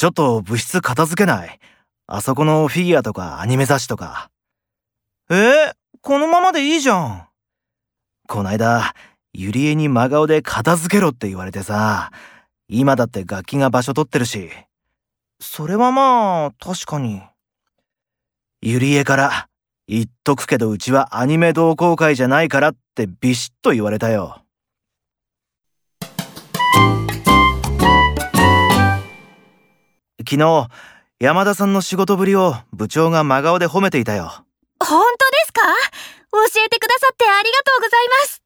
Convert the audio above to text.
ちょっと部室片付けないあそこのフィギュアとかアニメ雑誌とか。え？ー、このままでいいじゃん。こないだ、ゆりえに真顔で片付けろって言われてさ、今だって楽器が場所取ってるし。それはまあ、確かに。ゆりえから、言っとくけどうちはアニメ同好会じゃないからってビシッと言われたよ。昨日、山田さんの仕事ぶりを部長が真顔で褒めていたよ。本当ですか？教えてくださってありがとうございます。